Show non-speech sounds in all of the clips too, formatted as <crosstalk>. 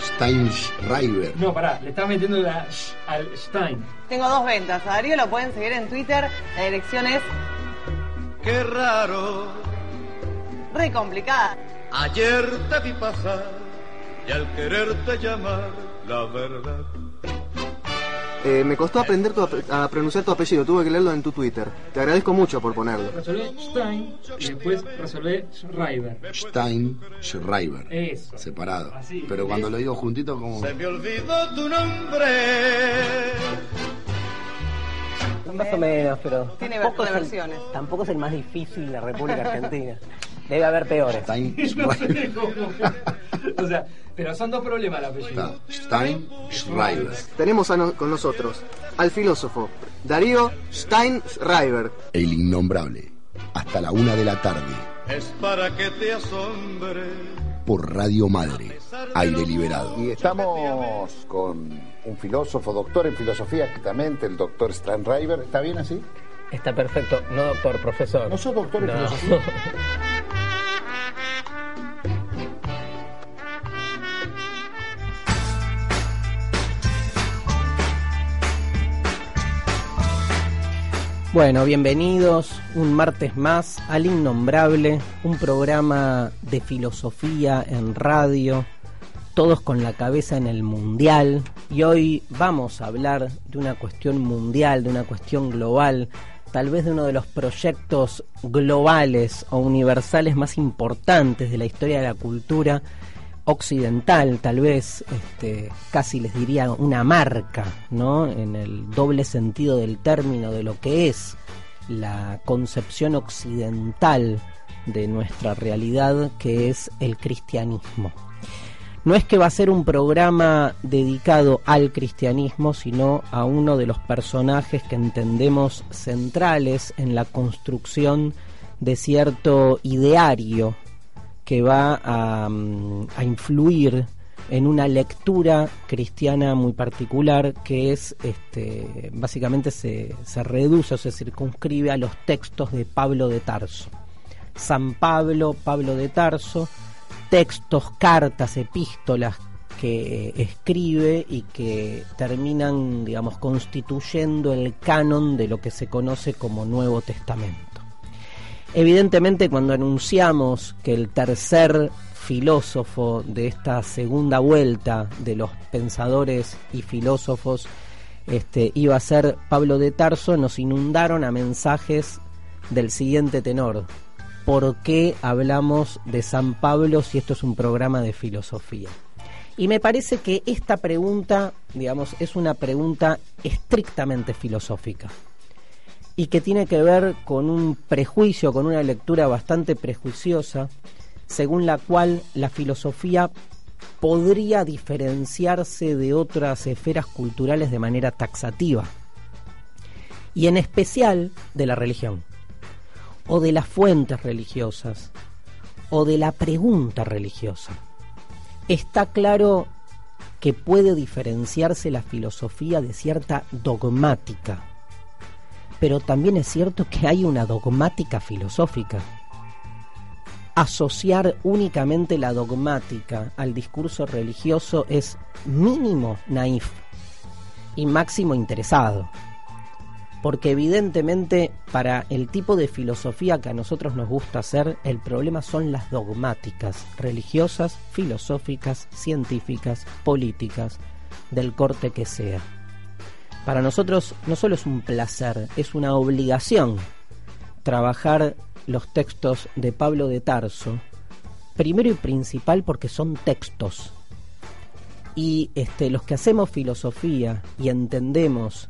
Steinschreiber. No, pará, le estás metiendo la sh al Stein. Tengo dos ventas. A Darío lo pueden seguir en Twitter. La dirección es Qué raro, re complicada. ayer te vi pasar y al quererte llamar, la verdad. Eh, me costó aprender tu ape- a pronunciar tu apellido, tuve que leerlo en tu Twitter. Te agradezco mucho por ponerlo. Resolvé Stein y después resolvé Schreiber. Steinschreiber. Eso. Separado. Así, Pero cuando lo digo juntito, como. Se me olvidó tu nombre. Más o menos, pero Tiene tampoco ver- es el- versiones. tampoco es el más difícil de la República Argentina. <laughs> Debe haber peores. <laughs> No Steinschreiber. sé cómo. O sea, pero son dos problemas el apellido. Está. Steinschreiber. Tenemos a no- con nosotros al filósofo Darío Steinschreiber. El innombrable. Hasta la una de la tarde. Es para que te asombre. Por Radio Madre. Aire liberado. Y estamos con un filósofo, doctor en filosofía, exactamente, el doctor Steinreiber. ¿Está bien así? Está perfecto. No, doctor, profesor. ¿No sos doctor en No. filosofía? <laughs> Bueno, bienvenidos un martes más al Innombrable, un programa de filosofía en radio, todos con la cabeza en el mundial. Y hoy vamos a hablar de una cuestión mundial, de una cuestión global, tal vez de uno de los proyectos globales o universales más importantes de la historia de la cultura occidental, tal vez, este, casi les diría una marca, ¿no? En el doble sentido del término de lo que es la concepción occidental de nuestra realidad, que es el cristianismo. No es que va a ser un programa dedicado al cristianismo, sino a uno de los personajes que entendemos centrales en la construcción de cierto ideario que va a, mm, a influir en una lectura cristiana muy particular que es este básicamente se, se reduce o se circunscribe a los textos de Pablo de Tarso. San Pablo, Pablo de Tarso, textos, cartas, epístolas que escribe y que terminan, digamos, constituyendo el canon de lo que se conoce como Nuevo Testamento. Evidentemente cuando anunciamos que el tercer filósofo de esta segunda vuelta de los pensadores y filósofos este, iba a ser Pablo de Tarso, nos inundaron a mensajes del siguiente tenor. ¿Por qué hablamos de San Pablo si esto es un programa de filosofía? Y me parece que esta pregunta, digamos, es una pregunta estrictamente filosófica y que tiene que ver con un prejuicio, con una lectura bastante prejuiciosa, según la cual la filosofía podría diferenciarse de otras esferas culturales de manera taxativa, y en especial de la religión, o de las fuentes religiosas, o de la pregunta religiosa. Está claro que puede diferenciarse la filosofía de cierta dogmática, pero también es cierto que hay una dogmática filosófica. Asociar únicamente la dogmática al discurso religioso es mínimo naif y máximo interesado. Porque evidentemente para el tipo de filosofía que a nosotros nos gusta hacer, el problema son las dogmáticas religiosas, filosóficas, científicas, políticas, del corte que sea. Para nosotros no solo es un placer, es una obligación trabajar los textos de Pablo de Tarso, primero y principal porque son textos. Y este, los que hacemos filosofía y entendemos,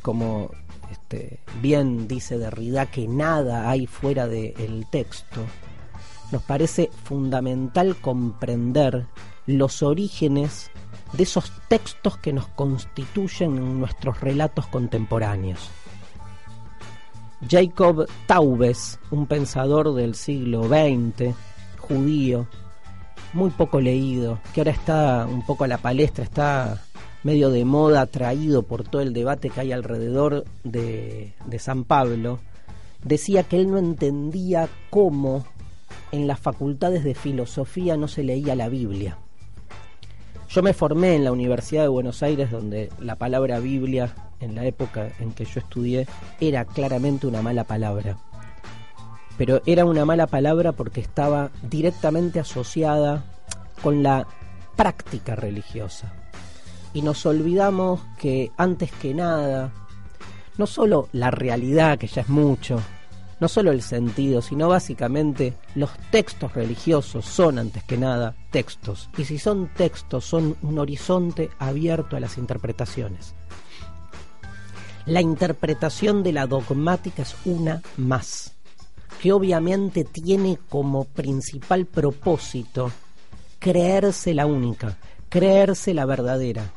como este, bien dice Derrida, que nada hay fuera del texto, nos parece fundamental comprender los orígenes de esos textos que nos constituyen en nuestros relatos contemporáneos. Jacob Taubes, un pensador del siglo XX, judío, muy poco leído, que ahora está un poco a la palestra, está medio de moda, atraído por todo el debate que hay alrededor de, de San Pablo, decía que él no entendía cómo en las facultades de filosofía no se leía la Biblia. Yo me formé en la Universidad de Buenos Aires donde la palabra Biblia en la época en que yo estudié era claramente una mala palabra. Pero era una mala palabra porque estaba directamente asociada con la práctica religiosa. Y nos olvidamos que antes que nada, no solo la realidad, que ya es mucho, no solo el sentido, sino básicamente los textos religiosos son antes que nada textos. Y si son textos, son un horizonte abierto a las interpretaciones. La interpretación de la dogmática es una más, que obviamente tiene como principal propósito creerse la única, creerse la verdadera,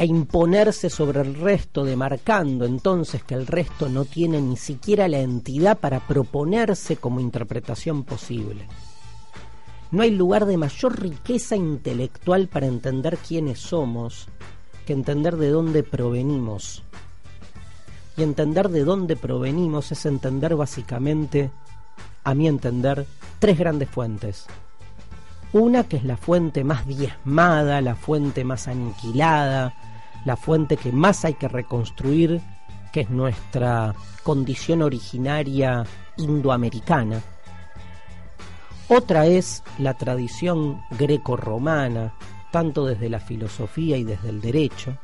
e imponerse sobre el resto, demarcando entonces que el resto no tiene ni siquiera la entidad para proponerse como interpretación posible. No hay lugar de mayor riqueza intelectual para entender quiénes somos que entender de dónde provenimos. Y entender de dónde provenimos es entender básicamente, a mi entender, tres grandes fuentes. Una que es la fuente más diezmada, la fuente más aniquilada, la fuente que más hay que reconstruir, que es nuestra condición originaria indoamericana. Otra es la tradición greco-romana, tanto desde la filosofía y desde el derecho.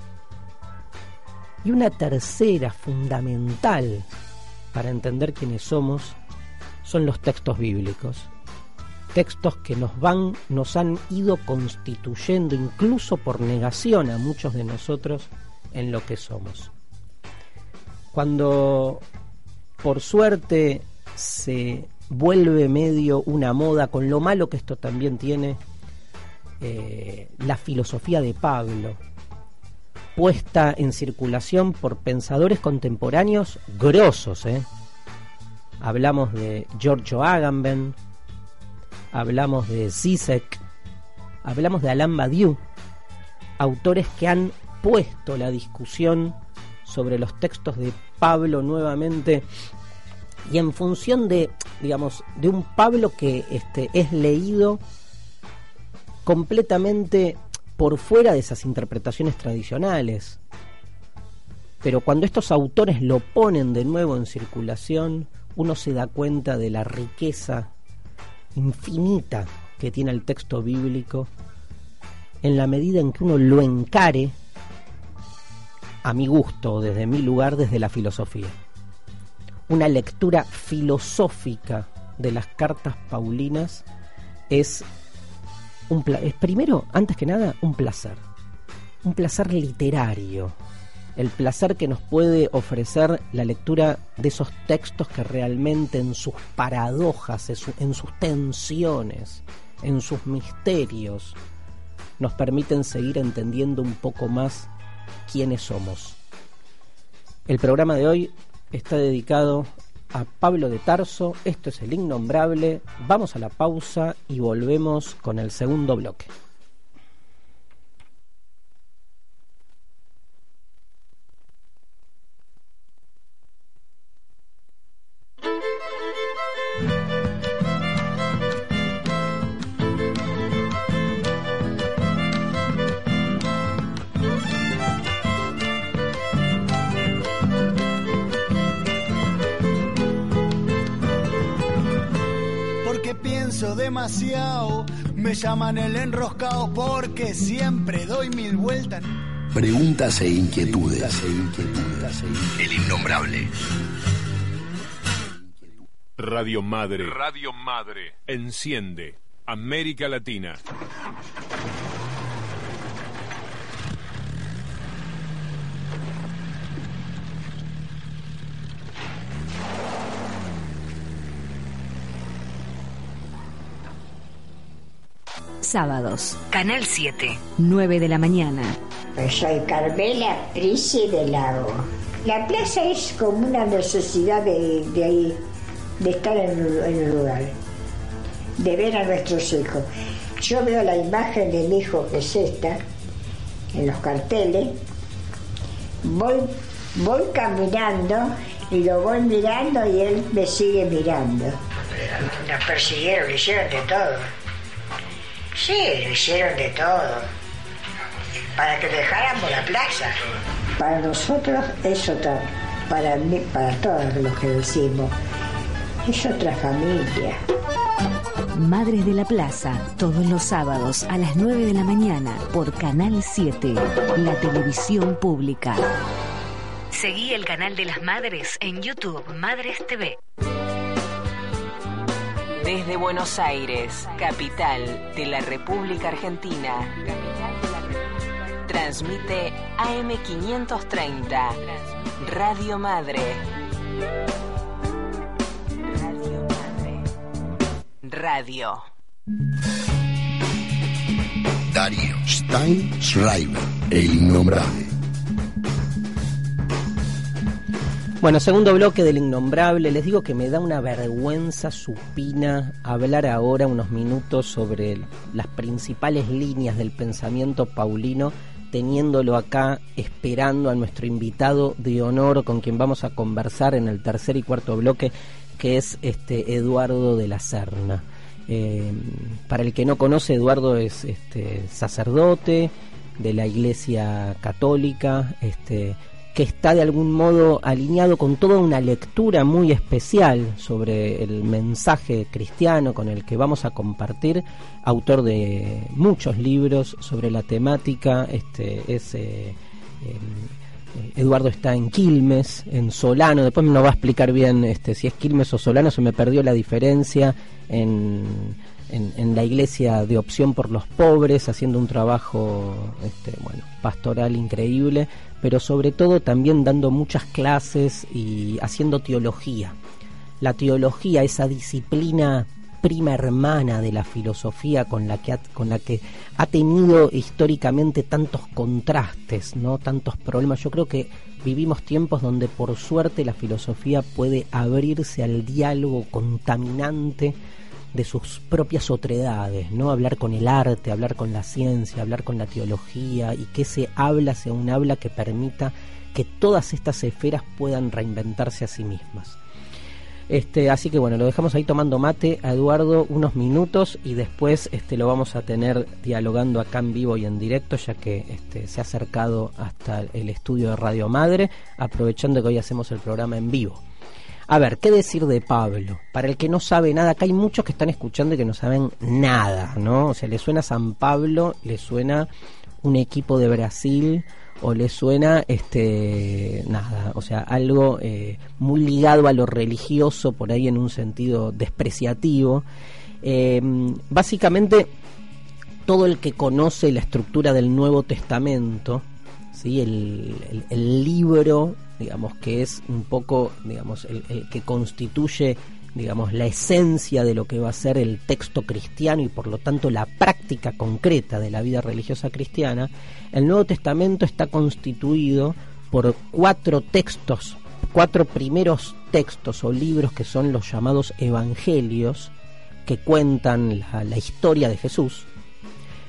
Y una tercera fundamental para entender quiénes somos son los textos bíblicos textos que nos van, nos han ido constituyendo incluso por negación a muchos de nosotros en lo que somos. Cuando por suerte se vuelve medio una moda, con lo malo que esto también tiene, eh, la filosofía de Pablo, puesta en circulación por pensadores contemporáneos grosos. ¿eh? Hablamos de Giorgio Agamben, hablamos de Zizek, hablamos de Alain Badiou, autores que han puesto la discusión sobre los textos de Pablo nuevamente y en función de, digamos, de un Pablo que este, es leído completamente por fuera de esas interpretaciones tradicionales. Pero cuando estos autores lo ponen de nuevo en circulación, uno se da cuenta de la riqueza infinita que tiene el texto bíblico en la medida en que uno lo encare a mi gusto, desde mi lugar, desde la filosofía. Una lectura filosófica de las cartas paulinas es, un es primero, antes que nada, un placer. Un placer literario, el placer que nos puede ofrecer la lectura de esos textos que realmente en sus paradojas, en sus tensiones, en sus misterios, nos permiten seguir entendiendo un poco más quiénes somos. El programa de hoy está dedicado a Pablo de Tarso, esto es el innombrable, vamos a la pausa y volvemos con el segundo bloque. Llaman el enroscado porque siempre doy mil vueltas. Preguntas e inquietudes. El innombrable. Radio Madre. Radio Madre. Enciende. América Latina. Sábados. Canal 7, 9 de la mañana. Pues soy Carmela Prisi de Lago. La plaza es como una necesidad de, de ahí, de estar en, en el lugar, de ver a nuestros hijos. Yo veo la imagen de mi hijo que es esta, en los carteles, voy, voy caminando y lo voy mirando y él me sigue mirando. Nos persiguieron, hicieron de todo. Sí, lo hicieron de todo. Para que dejáramos la plaza. Para nosotros es otra, para mí, para todos los que decimos, es otra familia. Madres de la Plaza, todos los sábados a las 9 de la mañana por Canal 7, la televisión pública. Seguí el canal de las madres en YouTube, Madres TV. Desde Buenos Aires, capital de la República Argentina. Transmite AM530, Radio Madre. Radio Madre. Radio. Darío Stein Schreiber, el innombrable. Bueno, segundo bloque del innombrable. Les digo que me da una vergüenza supina hablar ahora unos minutos sobre las principales líneas del pensamiento paulino, teniéndolo acá esperando a nuestro invitado de honor con quien vamos a conversar en el tercer y cuarto bloque, que es este Eduardo de la Serna. Eh, para el que no conoce, Eduardo es este, sacerdote de la Iglesia Católica, este, que está de algún modo alineado con toda una lectura muy especial sobre el mensaje cristiano con el que vamos a compartir, autor de muchos libros sobre la temática, este es eh, eh, Eduardo está en Quilmes, en Solano, después me va a explicar bien este, si es Quilmes o Solano, se me perdió la diferencia en, en, en, la iglesia de opción por los pobres, haciendo un trabajo este, bueno, pastoral increíble pero sobre todo también dando muchas clases y haciendo teología. La teología, esa disciplina prima hermana de la filosofía con la que ha, con la que ha tenido históricamente tantos contrastes, no tantos problemas. Yo creo que vivimos tiempos donde por suerte la filosofía puede abrirse al diálogo contaminante de sus propias otredades, ¿no? Hablar con el arte, hablar con la ciencia, hablar con la teología y que ese habla sea un habla que permita que todas estas esferas puedan reinventarse a sí mismas. Este, así que bueno, lo dejamos ahí tomando mate a Eduardo unos minutos y después este, lo vamos a tener dialogando acá en vivo y en directo, ya que este, se ha acercado hasta el estudio de Radio Madre, aprovechando que hoy hacemos el programa en vivo. A ver, ¿qué decir de Pablo? Para el que no sabe nada, acá hay muchos que están escuchando y que no saben nada, ¿no? O sea, le suena San Pablo, le suena un equipo de Brasil o le suena este nada, o sea, algo eh, muy ligado a lo religioso por ahí en un sentido despreciativo. Eh, básicamente, todo el que conoce la estructura del Nuevo Testamento, ¿sí? el, libro digamos que es un poco digamos el, que constituye digamos la esencia de lo que va a ser el texto cristiano y por lo tanto la práctica concreta de la vida religiosa cristiana el Nuevo Testamento está constituido por cuatro textos cuatro primeros textos o libros que son los llamados evangelios que cuentan la historia de Jesús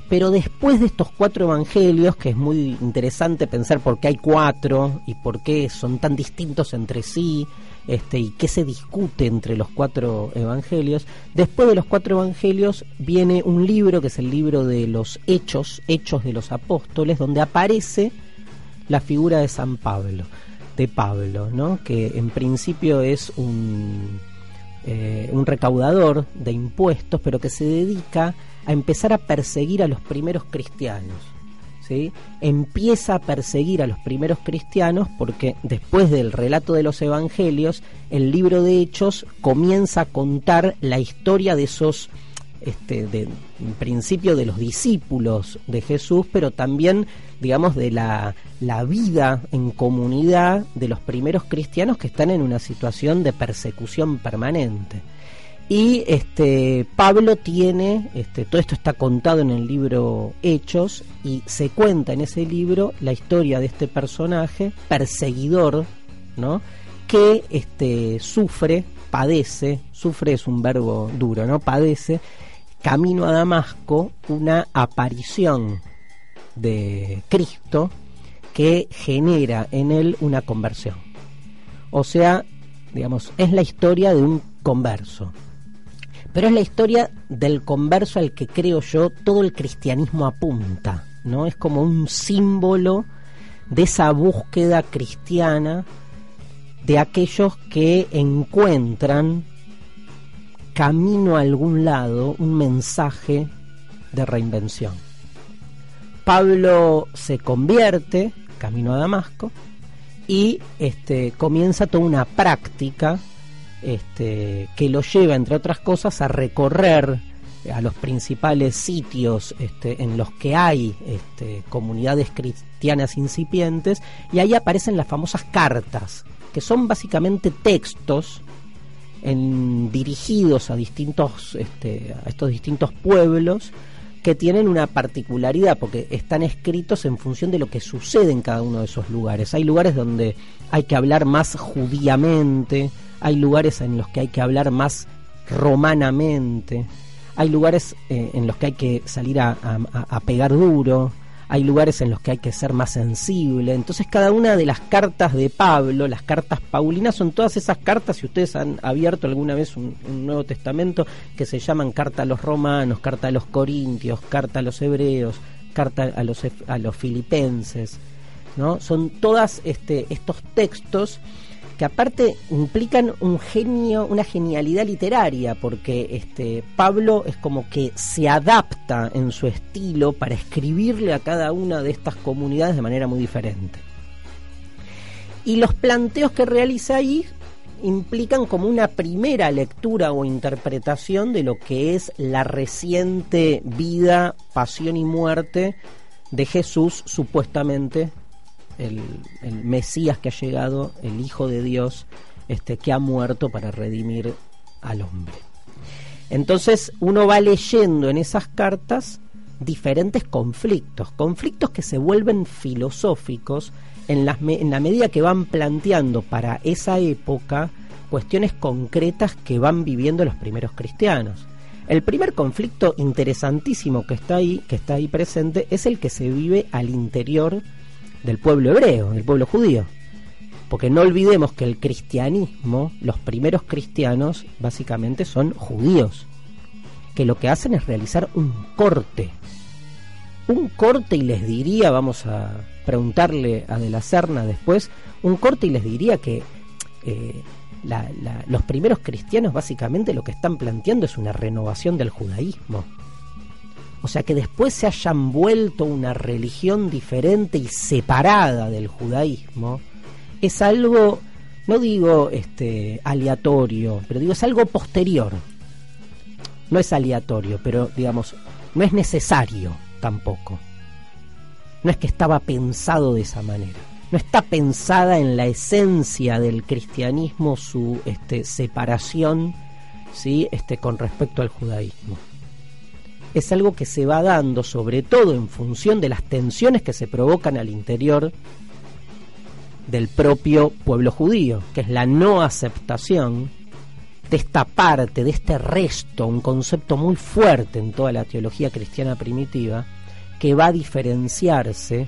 pero después de estos cuatro evangelios, que es muy interesante pensar por qué hay cuatro y por qué son tan distintos entre sí, este, y qué se discute entre los cuatro evangelios, después de los cuatro evangelios viene un libro que es el libro de los Hechos, Hechos de los Apóstoles, donde aparece la figura de San Pablo, de Pablo, ¿no? que en principio es un, eh, un recaudador de impuestos, pero que se dedica a empezar a perseguir a los primeros cristianos. ¿sí? Empieza a perseguir a los primeros cristianos porque después del relato de los evangelios, el libro de Hechos comienza a contar la historia de esos, este, de, en principio de los discípulos de Jesús, pero también, digamos, de la, la vida en comunidad de los primeros cristianos que están en una situación de persecución permanente. Y este Pablo tiene, este, todo esto está contado en el libro Hechos y se cuenta en ese libro la historia de este personaje perseguidor, ¿no? Que este, sufre, padece, sufre es un verbo duro, ¿no? Padece camino a Damasco una aparición de Cristo que genera en él una conversión. O sea, digamos, es la historia de un converso pero es la historia del converso al que creo yo todo el cristianismo apunta, ¿no? Es como un símbolo de esa búsqueda cristiana de aquellos que encuentran camino a algún lado un mensaje de reinvención. Pablo se convierte camino a Damasco y este, comienza toda una práctica este, que lo lleva, entre otras cosas, a recorrer a los principales sitios este, en los que hay este, comunidades cristianas incipientes y ahí aparecen las famosas cartas, que son básicamente textos en, dirigidos a distintos este, a estos distintos pueblos que tienen una particularidad porque están escritos en función de lo que sucede en cada uno de esos lugares. Hay lugares donde hay que hablar más judíamente, hay lugares en los que hay que hablar más romanamente, hay lugares eh, en los que hay que salir a, pegar duro, hay lugares en los que hay que ser más sensible. Entonces cada una de las cartas de Pablo, las cartas paulinas, son todas esas cartas, si ustedes han abierto alguna vez un, Nuevo Testamento, que se llaman carta a los romanos, carta a los corintios, carta a los hebreos, carta a los, a los filipenses, ¿no? Son todas este, estos textos que aparte implican un genio, una genialidad literaria, porque este Pablo es como que se adapta en su estilo para escribirle a cada una de estas comunidades de manera muy diferente. Y los planteos que realiza ahí implican como una primera lectura o interpretación de lo que es la reciente vida, pasión y muerte de Jesús supuestamente el, Mesías que ha llegado, el Hijo de Dios, este, que ha muerto para redimir al hombre. Entonces uno va leyendo en esas cartas diferentes conflictos, conflictos que se vuelven filosóficos en, en la medida que van planteando para esa época cuestiones concretas que van viviendo los primeros cristianos. El primer conflicto interesantísimo que está ahí, que está ahí presente, es el que se vive al interior del pueblo hebreo, del pueblo judío. Porque no olvidemos que el cristianismo, los primeros cristianos, básicamente son judíos, que lo que hacen es realizar un corte. Un corte y les diría, vamos a preguntarle a De la Serna después, un corte y les diría que eh, los primeros cristianos básicamente lo que están planteando es una renovación del judaísmo o sea, que después se hayan vuelto una religión diferente y separada del judaísmo, es algo, no digo este, aleatorio, pero digo es algo posterior. No es aleatorio, pero digamos, no es necesario tampoco. No es que estaba pensado de esa manera. No está pensada en la esencia del cristianismo su este, separación ¿sí? este, con respecto al judaísmo es algo que se va dando sobre todo en función de las tensiones que se provocan al interior del propio pueblo judío, que es la no aceptación de esta parte, de este resto, un concepto muy fuerte en toda la teología cristiana primitiva, que va a diferenciarse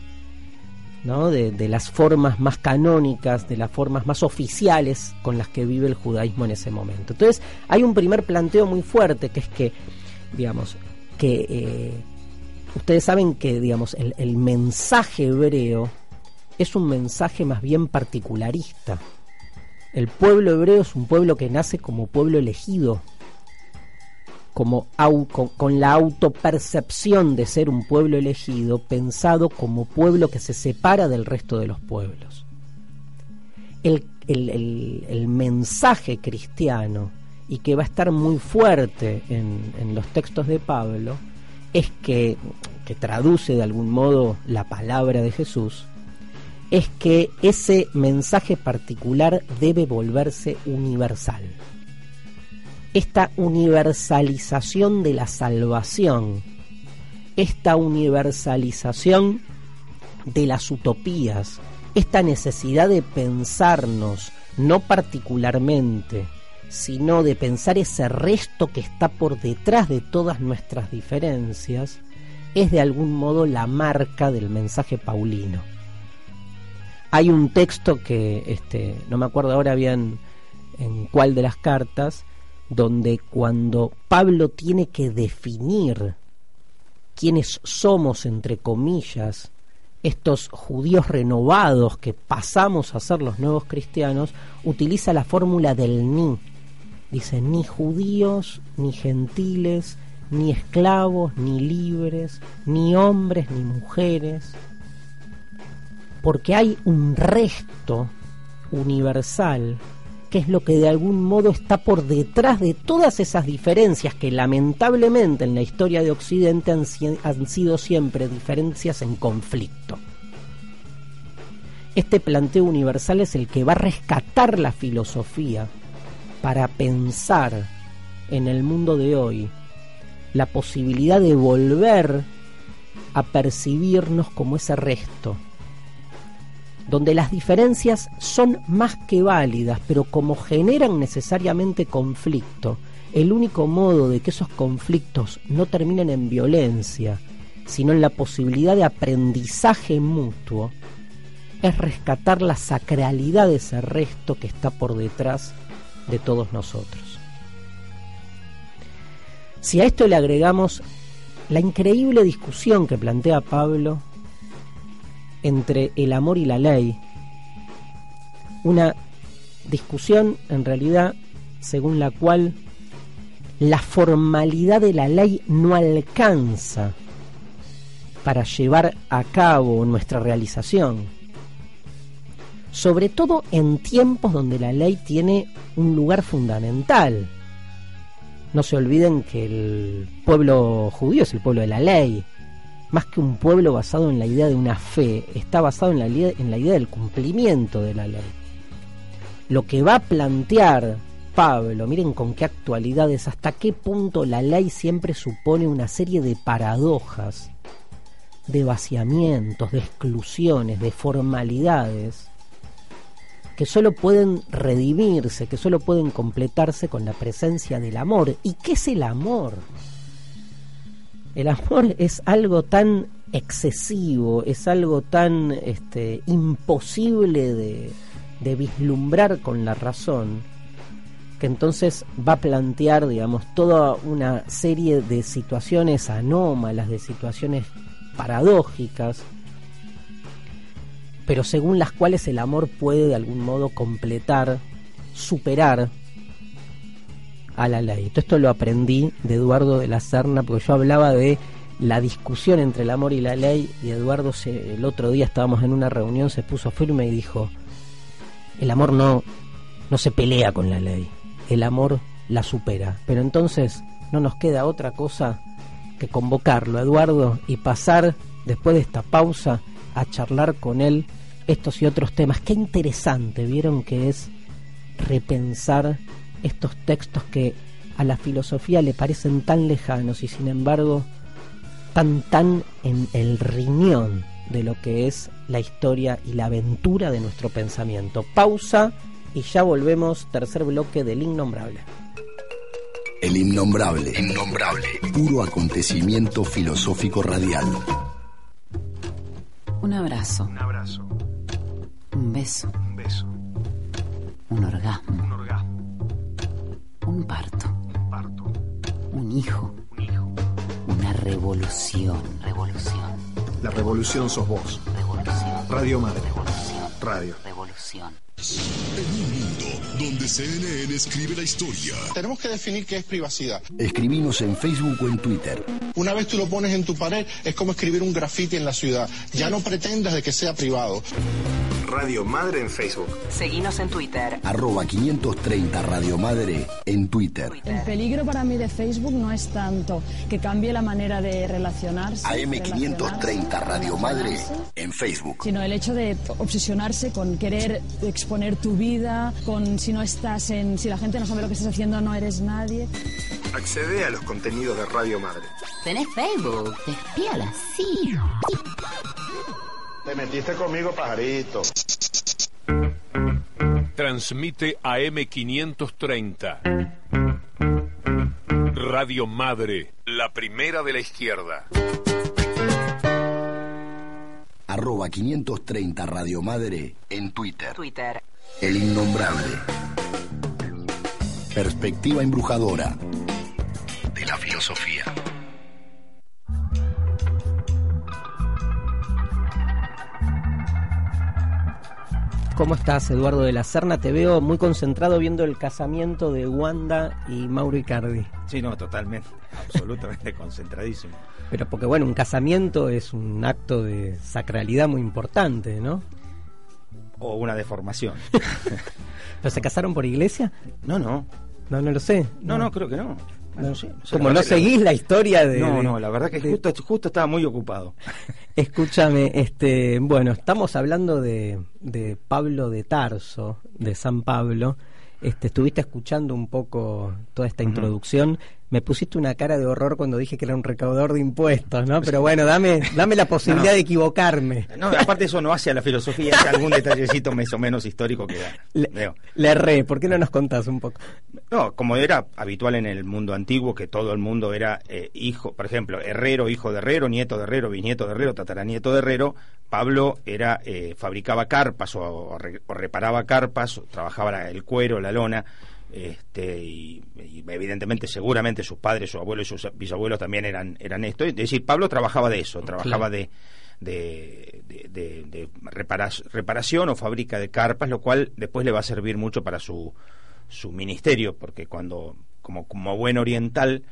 ¿no? de, de, las formas más canónicas, de las formas más oficiales con las que vive el judaísmo en ese momento. Entonces hay un primer planteo muy fuerte que es que, digamos, que eh, ustedes saben que, digamos, el, el mensaje hebreo es un mensaje más bien particularista. El pueblo hebreo es un pueblo que nace como pueblo elegido, como con, la autopercepción de ser un pueblo elegido, pensado como pueblo que se separa del resto de los pueblos. El, el, el mensaje cristiano y que va a estar muy fuerte en, los textos de Pablo, es que, que traduce de algún modo la palabra de Jesús, es que ese mensaje particular debe volverse universal. esta universalización de la salvación, esta universalización de las utopías, esta necesidad de pensarnos, no particularmente, sino de pensar ese resto que está por detrás de todas nuestras diferencias, es de algún modo la marca del mensaje paulino. Hay un texto que, este, no me acuerdo ahora bien en cuál de las cartas, donde cuando Pablo tiene que definir quiénes somos, entre comillas, estos judíos renovados que pasamos a ser los nuevos cristianos, utiliza la fórmula del ni. Dice, ni judíos, ni gentiles, ni esclavos, ni libres, ni hombres, ni mujeres, porque hay un resto universal que es lo que de algún modo está por detrás de todas esas diferencias que lamentablemente en la historia de Occidente han, han, sido siempre diferencias en conflicto. Este planteo universal es el que va a rescatar la filosofía para pensar en el mundo de hoy la posibilidad de volver a percibirnos como ese resto, donde las diferencias son más que válidas, pero como generan necesariamente conflicto, el único modo de que esos conflictos no terminen en violencia, sino en la posibilidad de aprendizaje mutuo, es rescatar la sacralidad de ese resto que está por detrás de todos nosotros. Si a esto le agregamos la increíble discusión que plantea Pablo entre el amor y la ley, una discusión en realidad según la cual la formalidad de la ley no alcanza para llevar a cabo nuestra realización, sobre todo en tiempos donde la ley tiene un lugar fundamental no se olviden que el pueblo judío es el pueblo de la ley. Más que un pueblo basado en la idea de una fe, está basado en la, en la idea del cumplimiento de la ley. Lo que va a plantear Pablo, miren con qué actualidad es, hasta qué punto la ley siempre supone una serie de paradojas, de vaciamientos, de exclusiones, de formalidades, que solo pueden redimirse, que solo pueden completarse con la presencia del amor. ¿Y qué es el amor? El amor es algo tan excesivo, es algo tan este, imposible de, de vislumbrar con la razón, que entonces va a plantear, digamos, toda una serie de situaciones anómalas, de situaciones paradójicas, pero según las cuales el amor puede de algún modo completar, superar a la ley. Todo esto lo aprendí de Eduardo de la Serna, porque yo hablaba de la discusión entre el amor y la ley, y Eduardo el otro día estábamos en una reunión, se puso firme y dijo, el amor no, no se pelea con la ley, el amor la supera. Pero entonces no nos queda otra cosa que convocarlo, Eduardo, y pasar, después de esta pausa, a charlar con él estos y otros temas. Qué interesante, vieron que es repensar estos textos que a la filosofía le parecen tan lejanos y sin embargo tan tan en el riñón de lo que es la historia y la aventura de nuestro pensamiento. Pausa y ya volvemos, tercer bloque del innombrable. El innombrable, innombrable, puro acontecimiento filosófico radial. Un abrazo. Un abrazo. Un beso. Un beso. Un orgasmo. Un orgasmo. Un parto. Un parto. Un hijo. Un hijo. Una revolución. Revolución. La revolución sos vos. Revolución. Radio Madre. Revolución. Radio. Revolución. En un mundo donde CNN escribe la historia. Tenemos que definir qué es privacidad. Escribinos en Facebook o en Twitter. Una vez tú lo pones en tu pared, es como escribir un grafiti en la ciudad. Ya no pretendas de que sea privado. Radio Madre en Facebook. Seguinos en Twitter. Arroba 530 Radio Madre en Twitter. El peligro para mí de Facebook no es tanto que cambie la manera de relacionarse. AM530 Radio Madre en Facebook. Sino el hecho de obsesionarse con querer exponer tu vida, con si no estás en. si la gente no sabe lo que estás haciendo, no eres nadie. Accede a los contenidos de Radio Madre. ¿Tenés Facebook? Te espía la CIA. Te metiste conmigo, pajarito. Transmite AM530. Radio Madre, la primera de la izquierda. Arroba 530 Radio Madre en Twitter. Twitter. El innombrable. Perspectiva embrujadora de la filosofía. ¿Cómo estás, Eduardo de la Serna? Te veo muy concentrado viendo el casamiento de Wanda y Mauro Icardi. Sí, no, totalmente, absolutamente <laughs> concentradísimo. Pero porque, bueno, un casamiento es un acto de sacralidad muy importante, ¿no? O una deformación. <laughs> ¿Pero se casaron por iglesia? No, no. No, no lo sé. No, no, creo que no. No, No sé, no sé, Como no la- seguís la historia de... No, no, la verdad que de- justo, justo estaba muy ocupado. <laughs> Escúchame, este, bueno, estamos hablando de, de Pablo de Tarso, de San Pablo. Este, estuviste escuchando un poco toda esta introducción. Me pusiste una cara de horror cuando dije que era un recaudador de impuestos, ¿no? <laughs> Pero bueno, dame, dame la posibilidad <laughs> No. de equivocarme. No, aparte eso no hace a la filosofía, hace algún detallecito más o menos histórico que da. Le, Veo. le erré, ¿por qué no nos contás un poco? No, como era habitual en el mundo antiguo, que todo el mundo era eh, hijo, por ejemplo, herrero, hijo de herrero, nieto de herrero, bisnieto de herrero, tataranieto de herrero, Pablo era eh, fabricaba carpas o, o re- o reparaba carpas, o trabajaba el cuero, la lona, este, y, y evidentemente seguramente sus padres, sus abuelos y sus bisabuelos también eran, eran esto. Es decir, Pablo trabajaba de eso, trabajaba Claro. de, de, de- de- reparación o fábrica de carpas, lo cual después le va a servir mucho para su, su ministerio, porque cuando, como, como buen oriental,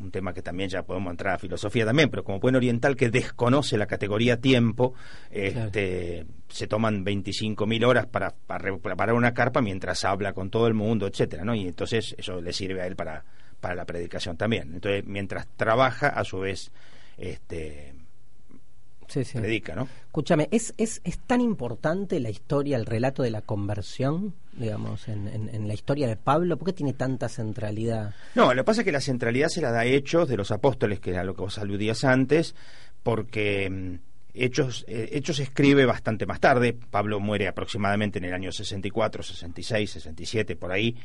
un tema que también ya podemos entrar a filosofía también, pero como buen oriental que desconoce la categoría tiempo, este, se toman 25.000 horas para, para re- preparar una carpa mientras habla con todo el mundo, etcétera, ¿no? Y entonces eso le sirve a él para, para la predicación también. Entonces, mientras trabaja, a su vez, este, Sí, sí. predica, ¿no? Escúchame, ¿es, es, ¿es tan importante la historia, el relato de la conversión, digamos, en, en, en la historia de Pablo? ¿Por qué tiene tanta centralidad? No, lo que pasa es que la centralidad se la da Hechos de los apóstoles, que era lo que vos aludías antes, porque mm, Hechos, eh, Hechos se escribe bastante más tarde. Pablo muere aproximadamente en el año 64, 66, 67, por ahí.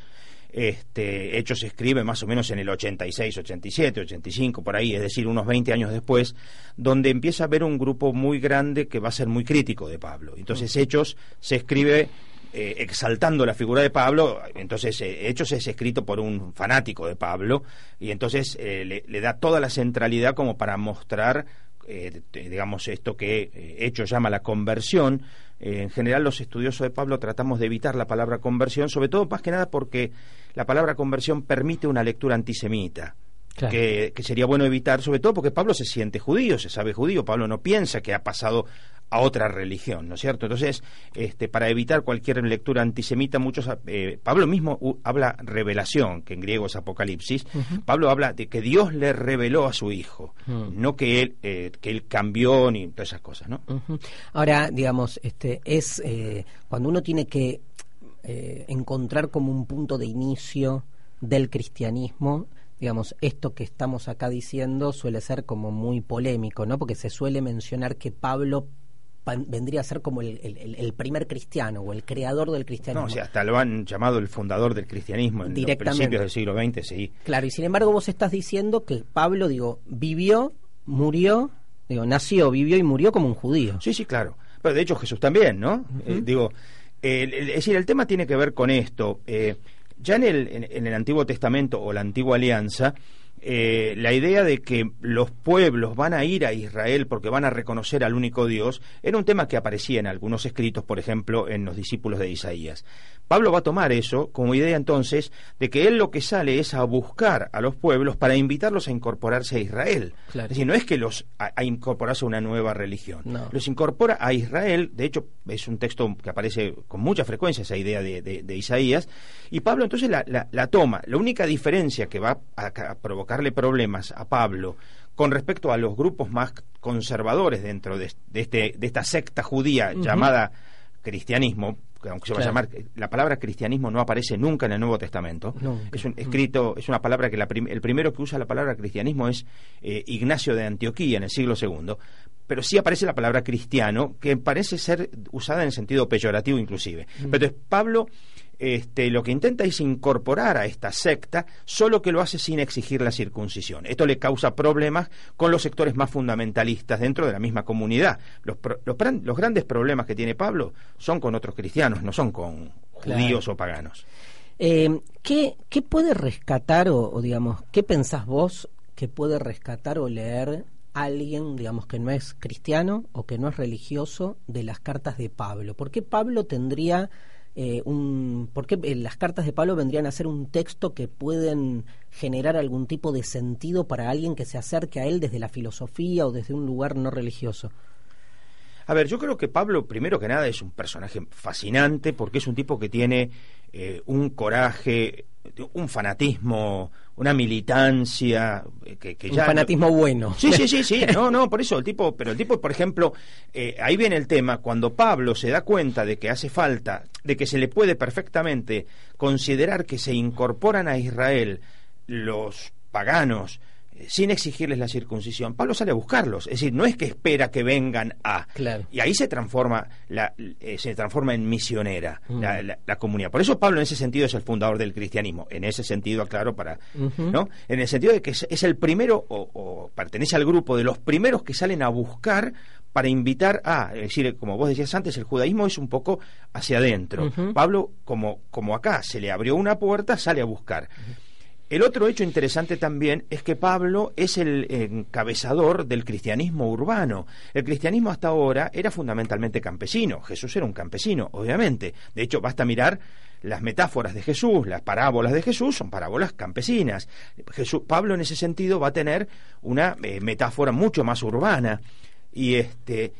Este, Hechos se escribe más o menos en el 86, 87, 85, por ahí, es decir, unos 20 años después, donde empieza a haber un grupo muy grande que va a ser muy crítico de Pablo. Entonces, Hechos se escribe eh, exaltando la figura de Pablo, entonces eh, Hechos es escrito por un fanático de Pablo y entonces eh, le, le da toda la centralidad como para mostrar, eh, digamos, esto que Hechos llama la conversión. Eh, en general los estudiosos de Pablo tratamos de evitar la palabra conversión, sobre todo más que nada porque la palabra conversión permite una lectura antisemita. Claro. Que, que sería bueno evitar, sobre todo porque Pablo se siente judío, se sabe judío, Pablo no piensa que ha pasado a otra religión, ¿no es cierto? Entonces, este, para evitar cualquier lectura antisemita, muchos, eh, Pablo mismo uh, habla revelación, que en griego es apocalipsis. Pablo habla de que Dios le reveló a su hijo, Mm. no que él, eh, que él cambió ni todas esas cosas, ¿no? Ahora, digamos, este es eh, cuando uno tiene que encontrar como un punto de inicio del cristianismo, digamos, esto que estamos acá diciendo suele ser como muy polémico, ¿no? Porque se suele mencionar que Pablo pa- vendría a ser como el, el- primer cristiano o el creador del cristianismo. No, o sea, hasta lo han llamado el fundador del cristianismo en los principios del siglo XX, sí. Claro, y sin embargo vos estás diciendo que Pablo, digo, vivió, murió, digo, nació, vivió y murió como un judío. Sí, sí, claro. Pero de hecho Jesús también, ¿no? Eh, digo, es decir, el tema tiene que ver con esto. Eh, ya en el, en, en el Antiguo Testamento o la Antigua Alianza, eh, la idea de que los pueblos van a ir a Israel porque van a reconocer al único Dios era un tema que aparecía en algunos escritos, por ejemplo, en los discípulos de Isaías. Pablo va a tomar eso como idea entonces de que él lo que sale es a buscar a los pueblos para invitarlos a incorporarse a Israel. Es decir, no es que los a, incorporarse a una nueva religión. Los incorpora a Israel, de hecho es un texto que aparece con mucha frecuencia esa idea de, Isaías, y Pablo entonces la, toma. La única diferencia que va a, provocarle problemas a Pablo con respecto a los grupos más conservadores dentro de, este, de esta secta judía llamada cristianismo, aunque se va a llamar, la palabra cristianismo no aparece nunca en el Nuevo Testamento. Es un escrito, es una palabra que el primero que usa la palabra cristianismo es eh, Ignacio de Antioquía en el siglo II, pero sí aparece la palabra cristiano, que parece ser usada en sentido peyorativo inclusive. Pero entonces Pablo este, lo que intenta es incorporar a esta secta, solo que lo hace sin exigir la circuncisión. Esto le causa problemas con los sectores más fundamentalistas dentro de la misma comunidad. Los, los, grandes problemas que tiene Pablo son con otros cristianos, no son con judíos o paganos. Eh, ¿qué, ¿qué, puede rescatar o, digamos, qué pensás vos que puede rescatar o leer alguien, digamos, que no es cristiano o que no es religioso de las cartas de Pablo? ¿Por qué Pablo tendría eh, un, ¿por qué eh, las cartas de Pablo vendrían a ser un texto que pueden generar algún tipo de sentido para alguien que se acerque a él desde la filosofía o desde un lugar no religioso? A ver, yo creo que Pablo, primero que nada, es un personaje fascinante porque es un tipo que tiene eh, un coraje, un fanatismo, una militancia eh, que, que un fanatismo bueno. Sí, sí, sí, sí. No, no, por eso el tipo, pero el tipo, por ejemplo, eh, ahí viene el tema cuando Pablo se da cuenta de que hace falta, de que se le puede perfectamente considerar que se incorporan a Israel los paganos sin exigirles la circuncisión, Pablo sale a buscarlos. Es decir, no es que espera que vengan a. Y ahí se transforma, la, eh, se transforma en misionera mm. la, comunidad. Por eso Pablo en ese sentido es el fundador del cristianismo. En ese sentido, aclaro, para. ¿no? En el sentido de que es, el primero, o, pertenece al grupo de los primeros que salen a buscar para invitar a, es decir, como vos decías antes, el judaísmo es un poco hacia adentro. Pablo, como, como acá se le abrió una puerta, sale a buscar. El otro hecho interesante también es que Pablo es el encabezador del cristianismo urbano. El cristianismo hasta ahora era fundamentalmente campesino. Jesús era un campesino, obviamente. De hecho, basta mirar las metáforas de Jesús, las parábolas de Jesús son parábolas campesinas. Jesús, Pablo en ese sentido va a tener una eh, metáfora mucho más urbana. Y este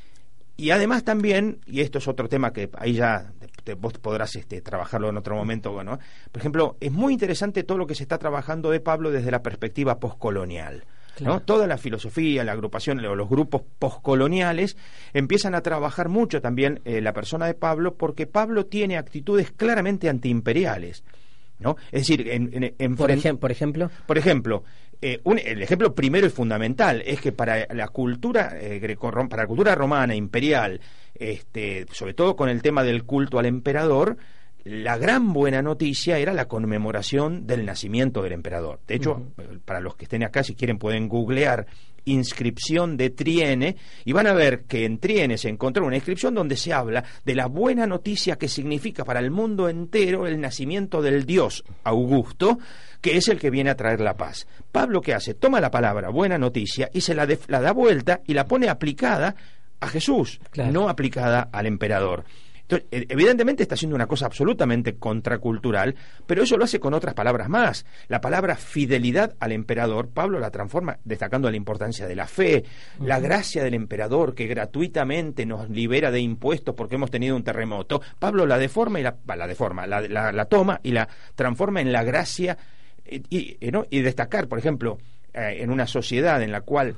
y además también, y esto es otro tema que ahí ya vos podrás este, trabajarlo en otro momento, bueno, por ejemplo, es muy interesante todo lo que se está trabajando de Pablo desde la perspectiva postcolonial. ¿no? Toda la filosofía, la agrupación, los grupos postcoloniales empiezan a trabajar mucho también eh, la persona de Pablo porque Pablo tiene actitudes claramente antiimperiales. ¿no? Es decir, en, por, por ejemplo, por ejemplo, eh, el ejemplo primero y fundamental es que para la cultura eh, para la cultura romana imperial, este, sobre todo con el tema del culto al emperador, la gran buena noticia era la conmemoración del nacimiento del emperador. De hecho, para los que estén acá, si quieren, pueden googlear inscripción de Triene y van a ver que en Triene se encontró una inscripción donde se habla de la buena noticia que significa para el mundo entero el nacimiento del dios Augusto, que es el que viene a traer la paz. Pablo, ¿qué hace? Toma la palabra buena noticia y se la, la da vuelta y la pone aplicada a Jesús, no aplicada al emperador. Entonces, e, evidentemente está haciendo una cosa absolutamente contracultural, pero eso lo hace con otras palabras más. La palabra fidelidad al emperador, Pablo la transforma destacando la importancia de la fe, la gracia del emperador que gratuitamente nos libera de impuestos porque hemos tenido un terremoto. Pablo la deforma y la, la deforma, la, la, toma y la transforma en la gracia y, y, y destacar, por ejemplo, eh, en una sociedad en la cual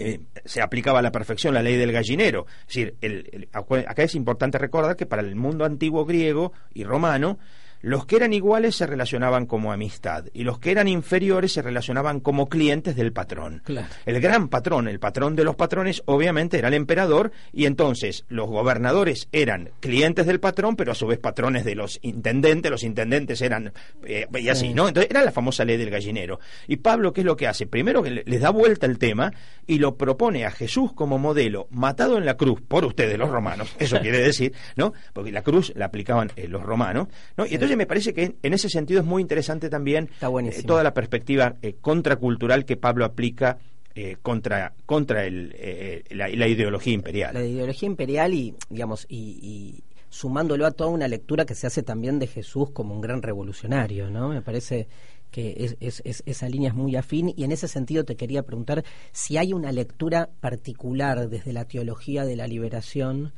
eh, se aplicaba a la perfección la ley del gallinero. Es decir, acá es importante recordar que para el mundo antiguo griego y romano, los que eran iguales se relacionaban como amistad y los que eran inferiores se relacionaban como clientes del patrón. El gran patrón, el patrón de los patrones, obviamente era el emperador y entonces los gobernadores eran clientes del patrón, pero a su vez patrones de los intendentes, los intendentes eran eh, y así, ¿no? Entonces era la famosa ley del gallinero. Y Pablo, ¿qué es lo que hace? Primero que les da vuelta el tema y lo propone a Jesús como modelo, matado en la cruz por ustedes los romanos, eso quiere decir, ¿no? Porque la cruz la aplicaban eh, los romanos, ¿no? Y entonces Entonces me parece que en ese sentido es muy interesante también eh, toda la perspectiva eh, contracultural que Pablo aplica eh, contra contra el, eh, la, la, ideología imperial. La ideología imperial y digamos y, y, sumándolo a toda una lectura que se hace también de Jesús como un gran revolucionario, ¿no? Me parece que es, es, es, esa línea es muy afín y en ese sentido te quería preguntar si hay una lectura particular desde la teología de la liberación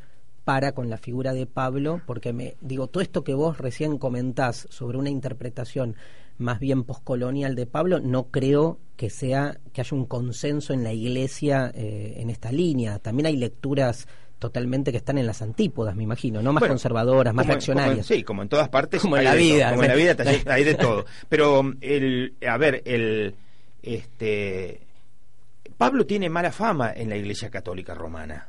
para con la figura de Pablo, porque me digo, todo esto que vos recién comentás sobre una interpretación más bien poscolonial de Pablo, no creo que sea que haya un consenso en la iglesia eh, en esta línea. También hay lecturas totalmente que están en las antípodas, me imagino, ¿no? Más bueno, conservadoras, más reaccionarias. Como, sí, como en todas partes. Como en la vida. Como en la vida <laughs> hay de todo. Pero, el, a ver, el, este, Pablo tiene mala fama en la Iglesia Católica Romana.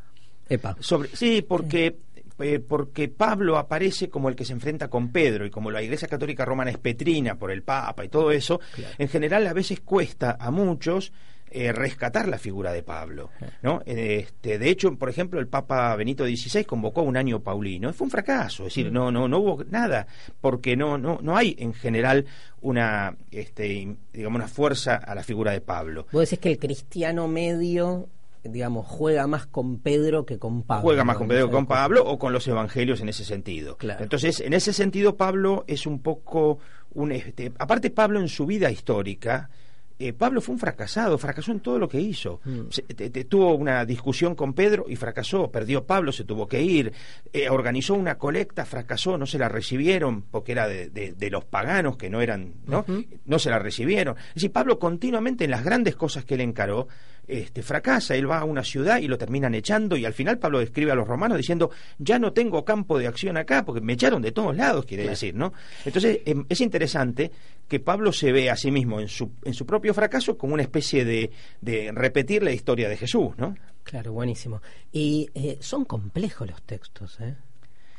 Epa. Sobre, sí, porque eh, porque Pablo aparece como el que se enfrenta con Pedro y como la Iglesia Católica Romana es petrina por el Papa y todo eso, claro. en general a veces cuesta a muchos eh, rescatar la figura de Pablo. ¿no? Este, de hecho, por ejemplo, el Papa Benito XVI convocó un año paulino. Fue un fracaso, es decir, no, no, no hubo nada, porque no, no, no hay en general una, este, digamos, una fuerza a la figura de Pablo. Vos decís que el cristiano medio digamos, juega más con Pedro que con Pablo. Juega más con Pedro que con Pablo o con los evangelios en ese sentido. Claro. Entonces, en ese sentido, Pablo es un poco un. Este, aparte, Pablo en su vida histórica. Eh, Pablo fue un fracasado, fracasó en todo lo que hizo. Mm. Se, te, te, tuvo una discusión con Pedro y fracasó, perdió Pablo, se tuvo que ir, eh, organizó una colecta, fracasó, no se la recibieron porque era de, de, de los paganos que no eran, ¿no? Uh -huh. No se la recibieron. Es decir, Pablo continuamente en las grandes cosas que él encaró, este, fracasa, él va a una ciudad y lo terminan echando y al final Pablo escribe a los romanos diciendo, ya no tengo campo de acción acá porque me echaron de todos lados, quiere claro. decir, ¿no? Entonces eh, es interesante que Pablo se ve a sí mismo en su, en su propio fracaso como una especie de, de repetir la historia de Jesús, ¿no? Claro, buenísimo. Y eh, son complejos los textos, ¿eh?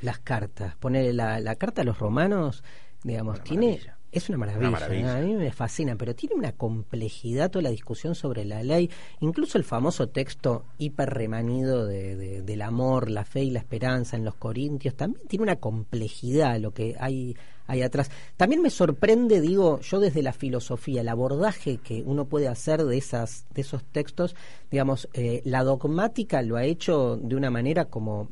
Las cartas. Poner la, la carta a los romanos, digamos, tiene... Es una maravilla, una maravilla. a mí me fascina, pero tiene una complejidad toda la discusión sobre la ley, incluso el famoso texto hiperremanido de, de, del amor, la fe y la esperanza en los Corintios, también tiene una complejidad lo que hay ahí atrás. También me sorprende, digo, yo desde la filosofía, el abordaje que uno puede hacer de esas, de esos textos, digamos, eh, la dogmática lo ha hecho de una manera como,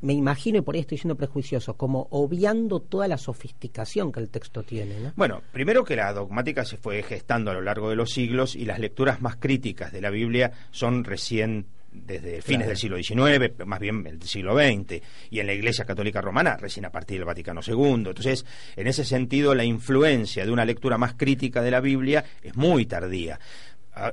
me imagino, y por ahí estoy siendo prejuicioso, como obviando toda la sofisticación que el texto tiene. ¿no? Bueno, primero que la dogmática se fue gestando a lo largo de los siglos y las lecturas más críticas de la Biblia son recién desde fines claro. del siglo XIX, más bien del siglo XX, y en la Iglesia Católica Romana recién a partir del Vaticano II. Entonces, en ese sentido, la influencia de una lectura más crítica de la Biblia es muy tardía.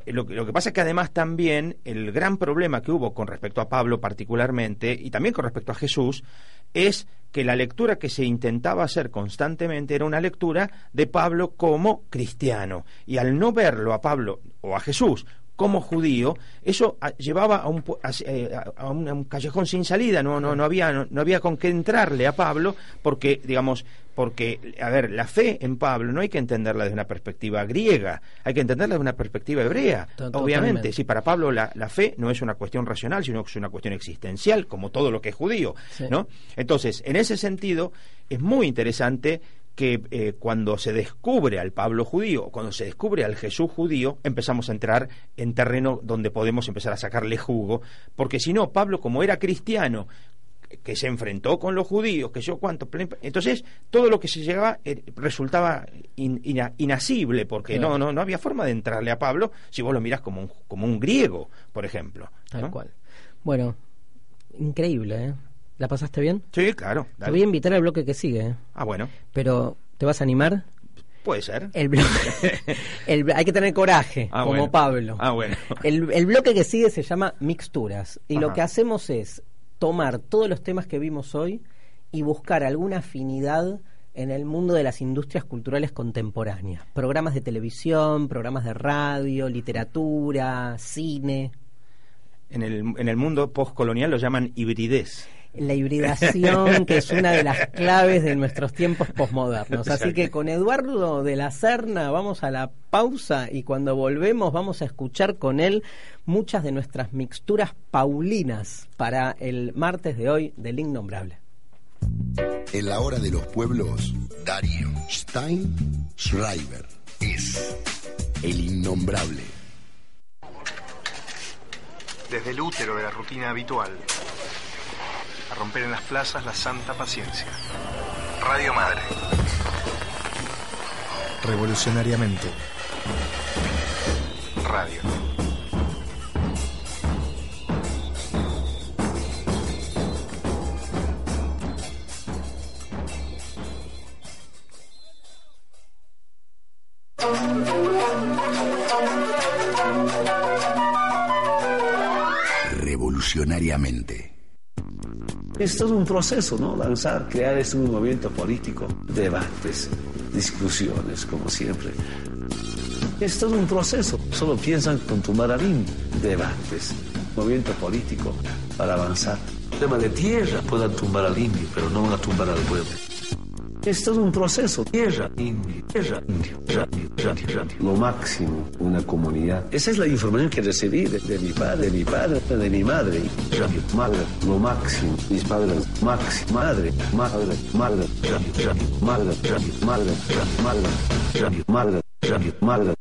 Lo que, lo que, pasa es que además también el gran problema que hubo con respecto a Pablo particularmente y también con respecto a Jesús es que la lectura que se intentaba hacer constantemente era una lectura de Pablo como cristiano y al no verlo a Pablo o a Jesús como judío, eso llevaba a un, a, a un, callejón sin salida, no, no, no, había, no, no, había con qué entrarle a Pablo, porque, digamos, porque, a ver, la fe en Pablo no hay que entenderla desde una perspectiva griega, hay que entenderla desde una perspectiva hebrea, Totalmente. obviamente. Sí, para Pablo la, la, fe no es una cuestión racional, sino que es una cuestión existencial, como todo lo que es judío, sí. ¿no? Entonces, en ese sentido, es muy interesante que eh, cuando se descubre al Pablo judío, cuando se descubre al Jesús judío, empezamos a entrar en terreno donde podemos empezar a sacarle jugo, porque si no, Pablo como era cristiano, que se enfrentó con los judíos, que yo cuánto, entonces todo lo que se llegaba eh, resultaba in, in, inasible, porque claro. no, no, no había forma de entrarle a Pablo si vos lo mirás como un, como un griego, por ejemplo. Tal ¿no? cual. Bueno, increíble, ¿eh? ¿La pasaste bien? Sí, claro. Dale. Te voy a invitar al bloque que sigue. ¿eh? Ah, bueno. Pero, ¿te vas a animar? Puede ser. El bloque, <laughs> el, hay que tener coraje, ah, como bueno. Pablo. Ah, bueno. El, el, bloque que sigue se llama Mixturas. Y Ajá. lo que hacemos es tomar todos los temas que vimos hoy y buscar alguna afinidad en el mundo de las industrias culturales contemporáneas. Programas de televisión, programas de radio, literatura, cine. En el, en el mundo postcolonial lo llaman hibridez la hibridación, que es una de las claves de nuestros tiempos posmodernos. Así que con Eduardo de la Serna vamos a la pausa y cuando volvemos vamos a escuchar con él muchas de nuestras mixturas paulinas para el martes de hoy del Innombrable. En la hora de los pueblos, Darío Stein Schreiber es el innombrable. Desde el útero de la rutina habitual, romper en las plazas la santa paciencia. Radio Madre. Revolucionariamente. Radio. Revolucionariamente. Es un proceso, ¿no? Lanzar, crear este un movimiento político, debates, discusiones, como siempre. Es un proceso, solo piensan con tumbar al indio. Debates, movimiento político para avanzar. tema de tierra puedan tumbar al indio, pero no van a tumbar al pueblo. Esto es un proceso. Tierra, indio, tierra, indio, tierra, tierra, tierra. Lo máximo, una comunidad. Esa es la información que recibí de, de mi padre, de mi padre, de mi madre. Radio, madre, lo máximo. Mis padres, máximo, madre, madre, madre, radio, madre, radio, madre, radio, madre, radio, madre, radio, madre.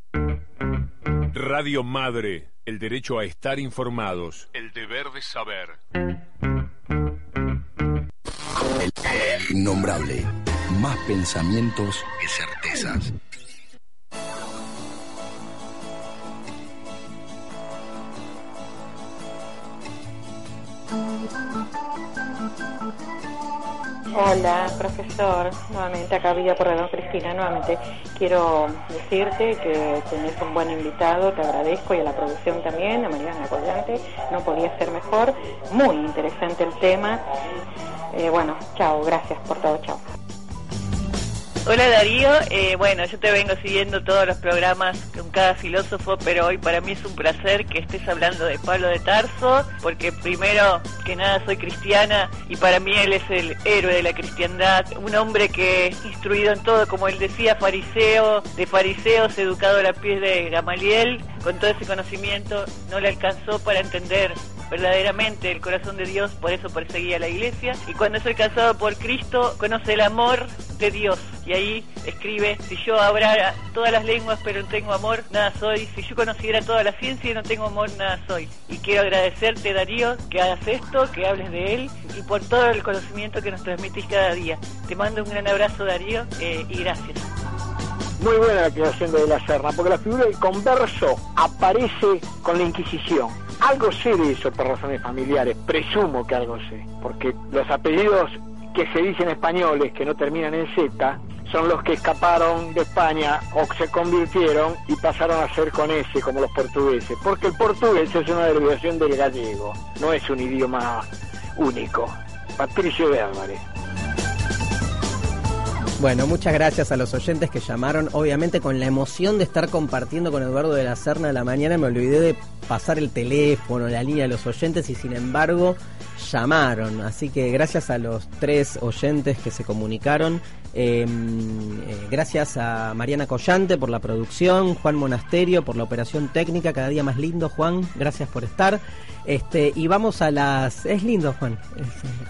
Radio Madre, el derecho a estar informados, el deber de saber. El innombrable. Más pensamientos que certezas. Hola, profesor. Nuevamente acá Villa Porredón Cristina. Nuevamente quiero decirte que tenés un buen invitado, te agradezco y a la producción también, a Mariana Collante. No podía ser mejor. Muy interesante el tema. Eh, bueno, chao, gracias por todo, chao. Hola Darío, eh, bueno, yo te vengo siguiendo todos los programas con cada filósofo, pero hoy para mí es un placer que estés hablando de Pablo de Tarso, porque primero que nada soy cristiana y para mí él es el héroe de la cristiandad, un hombre que instruido en todo, como él decía, fariseo, de fariseos, educado a la pies de Gamaliel, con todo ese conocimiento no le alcanzó para entender verdaderamente el corazón de Dios, por eso perseguía a la iglesia. Y cuando es alcanzado por Cristo, conoce el amor de Dios. Y ahí escribe, si yo hablara todas las lenguas pero no tengo amor, nada soy. Si yo conociera toda la ciencia y no tengo amor, nada soy. Y quiero agradecerte, Darío, que hagas esto, que hables de él y por todo el conocimiento que nos transmitís cada día. Te mando un gran abrazo, Darío, eh, y gracias. Muy buena la creación de la Serna, porque la figura del converso aparece con la Inquisición. Algo sé de eso por razones familiares, presumo que algo sé, porque los apellidos que se dicen españoles que no terminan en Z son los que escaparon de España o se convirtieron y pasaron a ser con S como los portugueses, porque el portugués es una derivación del gallego, no es un idioma único. Patricio de Álvarez. Bueno, muchas gracias a los oyentes que llamaron. Obviamente con la emoción de estar compartiendo con Eduardo de la Serna de la mañana me olvidé de pasar el teléfono, la línea de los oyentes y sin embargo llamaron. Así que gracias a los tres oyentes que se comunicaron. Eh, eh, gracias a Mariana Collante por la producción, Juan Monasterio por la operación técnica, cada día más lindo, Juan, gracias por estar. Este, y vamos a las. Es lindo, Juan.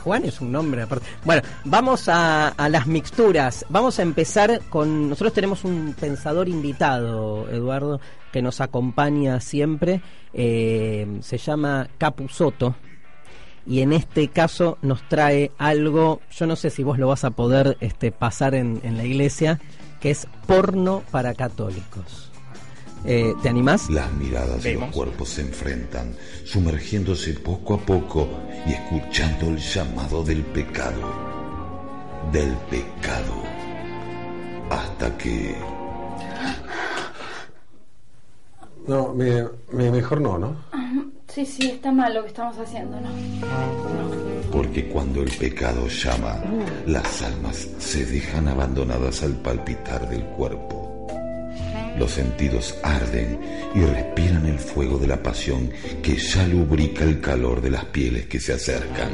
Juan es un nombre aparte. Bueno, vamos a, a las mixturas. Vamos a empezar con. Nosotros tenemos un pensador invitado, Eduardo, que nos acompaña siempre. Eh, se llama Capusoto y en este caso nos trae algo, yo no sé si vos lo vas a poder este, pasar en, en la iglesia, que es porno para católicos. Eh, ¿Te animás? Las miradas y los cuerpos se enfrentan, sumergiéndose poco a poco y escuchando el llamado del pecado. Del pecado. Hasta que... No, me, me- mejor no, ¿no? Sí, sí, está mal lo que estamos haciendo, ¿no? Porque cuando el pecado llama, las almas se dejan abandonadas al palpitar del cuerpo. Los sentidos arden y respiran el fuego de la pasión que ya lubrica el calor de las pieles que se acercan.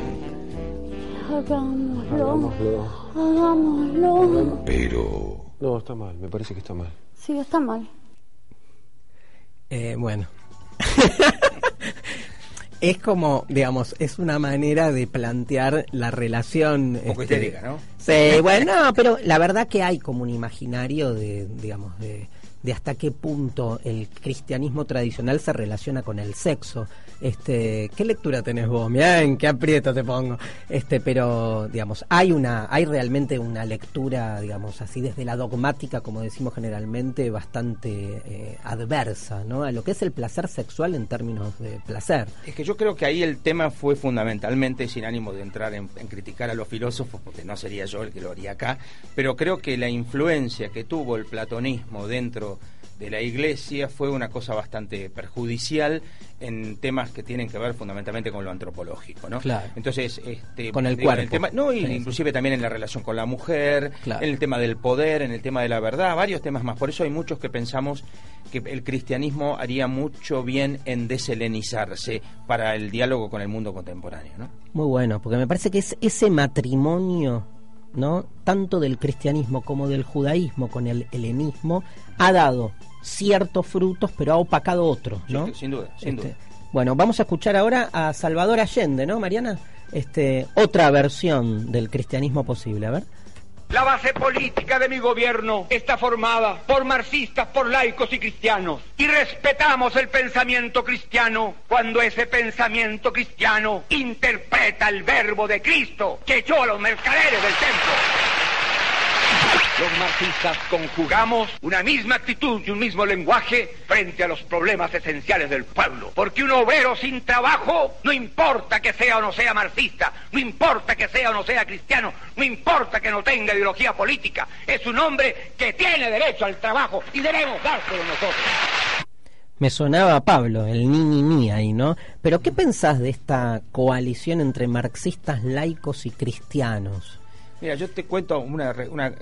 Hagámoslo. Hagámoslo. Pero No, está mal, me parece que está mal. Sí, está mal. Eh, bueno. <laughs> es como, digamos, es una manera de plantear la relación. Un poco este, histérica, ¿no? Sí, bueno, no, pero la verdad que hay como un imaginario de, digamos, de, de hasta qué punto el cristianismo tradicional se relaciona con el sexo. Este, ¿qué lectura tenés vos? Mirá qué aprieto te pongo. Este, pero digamos, hay una hay realmente una lectura, digamos, así desde la dogmática, como decimos generalmente, bastante eh, adversa, ¿no? A lo que es el placer sexual en términos de placer. Es que yo creo que ahí el tema fue fundamentalmente, sin ánimo de entrar en, en criticar a los filósofos, porque no sería yo el que lo haría acá, pero creo que la influencia que tuvo el platonismo dentro de la iglesia fue una cosa bastante perjudicial en temas que tienen que ver fundamentalmente con lo antropológico, ¿no? Claro. Entonces, este, Con el digo, en cuerpo. tema- no, y Sí, inclusive también en la relación con la mujer, Claro. en el tema del poder, en el tema de la verdad, varios temas más. Por eso hay muchos que pensamos que el cristianismo haría mucho bien en deshelenizarse para el diálogo con el mundo contemporáneo, ¿no? Muy bueno, porque me parece que es ese matrimonio, ¿no? Tanto del cristianismo como del judaísmo con el helenismo ha dado ciertos frutos, pero ha opacado otros, ¿no? Sí, sin duda, sin Este, duda. Bueno, vamos a escuchar ahora a Salvador Allende, ¿no, Mariana? Este, otra versión del cristianismo posible, a ver. La base política de mi gobierno está formada por marxistas, por laicos y cristianos. Y respetamos el pensamiento cristiano cuando ese pensamiento cristiano interpreta el verbo de Cristo que echó a los mercaderes del templo. Los marxistas conjugamos una misma actitud y un mismo lenguaje frente a los problemas esenciales del pueblo. Porque un obrero sin trabajo, no importa que sea o no sea marxista, no importa que sea o no sea cristiano, no importa que no tenga ideología política, es un hombre que tiene derecho al trabajo y debemos dárselo nosotros. Me sonaba Pablo, el ni ni ni ahí, ¿no? Pero ¿qué pensás de esta coalición entre marxistas, laicos y cristianos? Mira, yo te cuento una... una